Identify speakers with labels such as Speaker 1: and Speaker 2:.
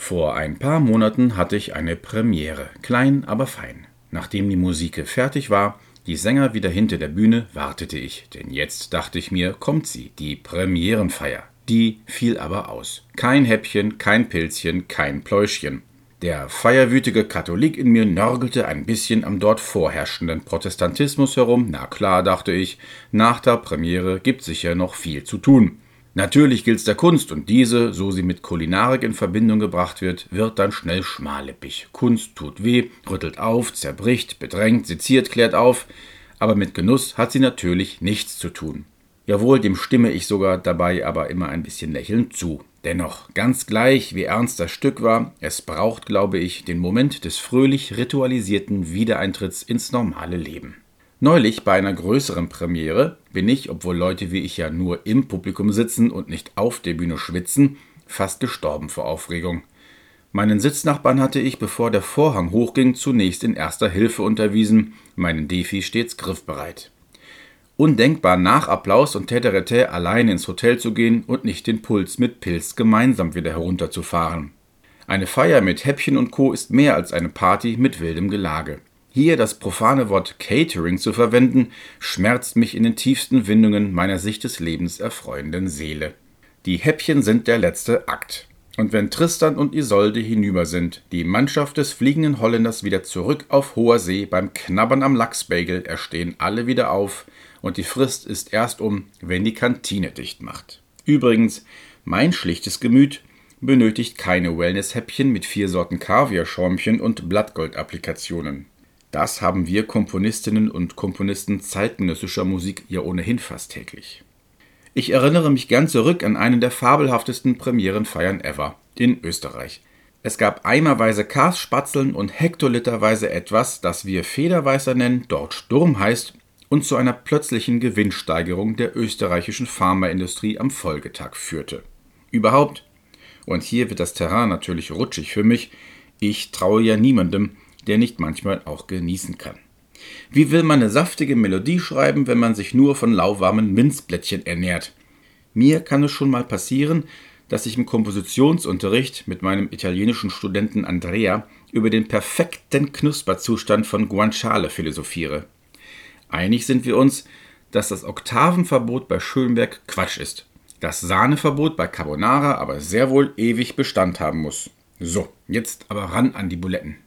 Speaker 1: Vor ein paar Monaten hatte ich eine Premiere, klein, aber fein. Nachdem die Musik fertig war, die Sänger wieder hinter der Bühne, wartete ich, denn jetzt dachte ich mir, kommt sie, die Premierenfeier. Die fiel aber aus. Kein Häppchen, kein Pilzchen, kein Pläuschchen. Der feierwütige Katholik in mir nörgelte ein bisschen am dort vorherrschenden Protestantismus herum. Na klar, dachte ich, nach der Premiere gibt sicher noch viel zu tun. Natürlich gilt's der Kunst und diese, so sie mit Kulinarik in Verbindung gebracht wird, wird dann schnell schmallippig. Kunst tut weh, rüttelt auf, zerbricht, bedrängt, seziert, klärt auf, aber mit Genuss hat sie natürlich nichts zu tun. Jawohl, dem stimme ich sogar dabei aber immer ein bisschen lächelnd zu. Dennoch, ganz gleich, wie ernst das Stück war, es braucht, glaube ich, den Moment des fröhlich ritualisierten Wiedereintritts ins normale Leben. Neulich bei einer größeren Premiere bin ich, obwohl Leute wie ich ja nur im Publikum sitzen und nicht auf der Bühne schwitzen, fast gestorben vor Aufregung. Meinen Sitznachbarn hatte ich, bevor der Vorhang hochging, zunächst in erster Hilfe unterwiesen, meinen Defi stets griffbereit. Undenkbar nach Applaus und Täterete allein ins Hotel zu gehen und nicht den Puls mit Pilz gemeinsam wieder herunterzufahren. Eine Feier mit Häppchen und Co. ist mehr als eine Party mit wildem Gelage. Hier das profane Wort Catering zu verwenden, schmerzt mich in den tiefsten Windungen meiner sich des Lebens erfreuenden Seele. Die Häppchen sind der letzte Akt. Und wenn Tristan und Isolde hinüber sind, die Mannschaft des fliegenden Holländers wieder zurück auf hoher See beim Knabbern am Lachsbagel, erstehen alle wieder auf und die Frist ist erst um, wenn die Kantine dicht macht. Übrigens, mein schlichtes Gemüt benötigt keine Wellness-Häppchen mit vier Sorten Kaviar-Schäumchen und Blattgold-Applikationen. Das haben wir Komponistinnen und Komponisten zeitgenössischer Musik ja ohnehin fast täglich. Ich erinnere mich gern zurück an eine der fabelhaftesten Premierenfeiern ever in Österreich. Es gab eimerweise Karsspatzeln und hektoliterweise etwas, das wir Federweißer nennen, dort Sturm heißt und zu einer plötzlichen Gewinnsteigerung der österreichischen Pharmaindustrie am Folgetag führte. Überhaupt, und hier wird das Terrain natürlich rutschig für mich, ich traue ja niemandem, der nicht manchmal auch genießen kann. Wie will man eine saftige Melodie schreiben, wenn man sich nur von lauwarmen Minzblättchen ernährt? Mir kann es schon mal passieren, dass ich im Kompositionsunterricht mit meinem italienischen Studenten Andrea über den perfekten Knusperzustand von Guanciale philosophiere. Einig sind wir uns, dass das Oktavenverbot bei Schönberg Quatsch ist, das Sahneverbot bei Carbonara aber sehr wohl ewig Bestand haben muss. So, jetzt aber ran an die Buletten.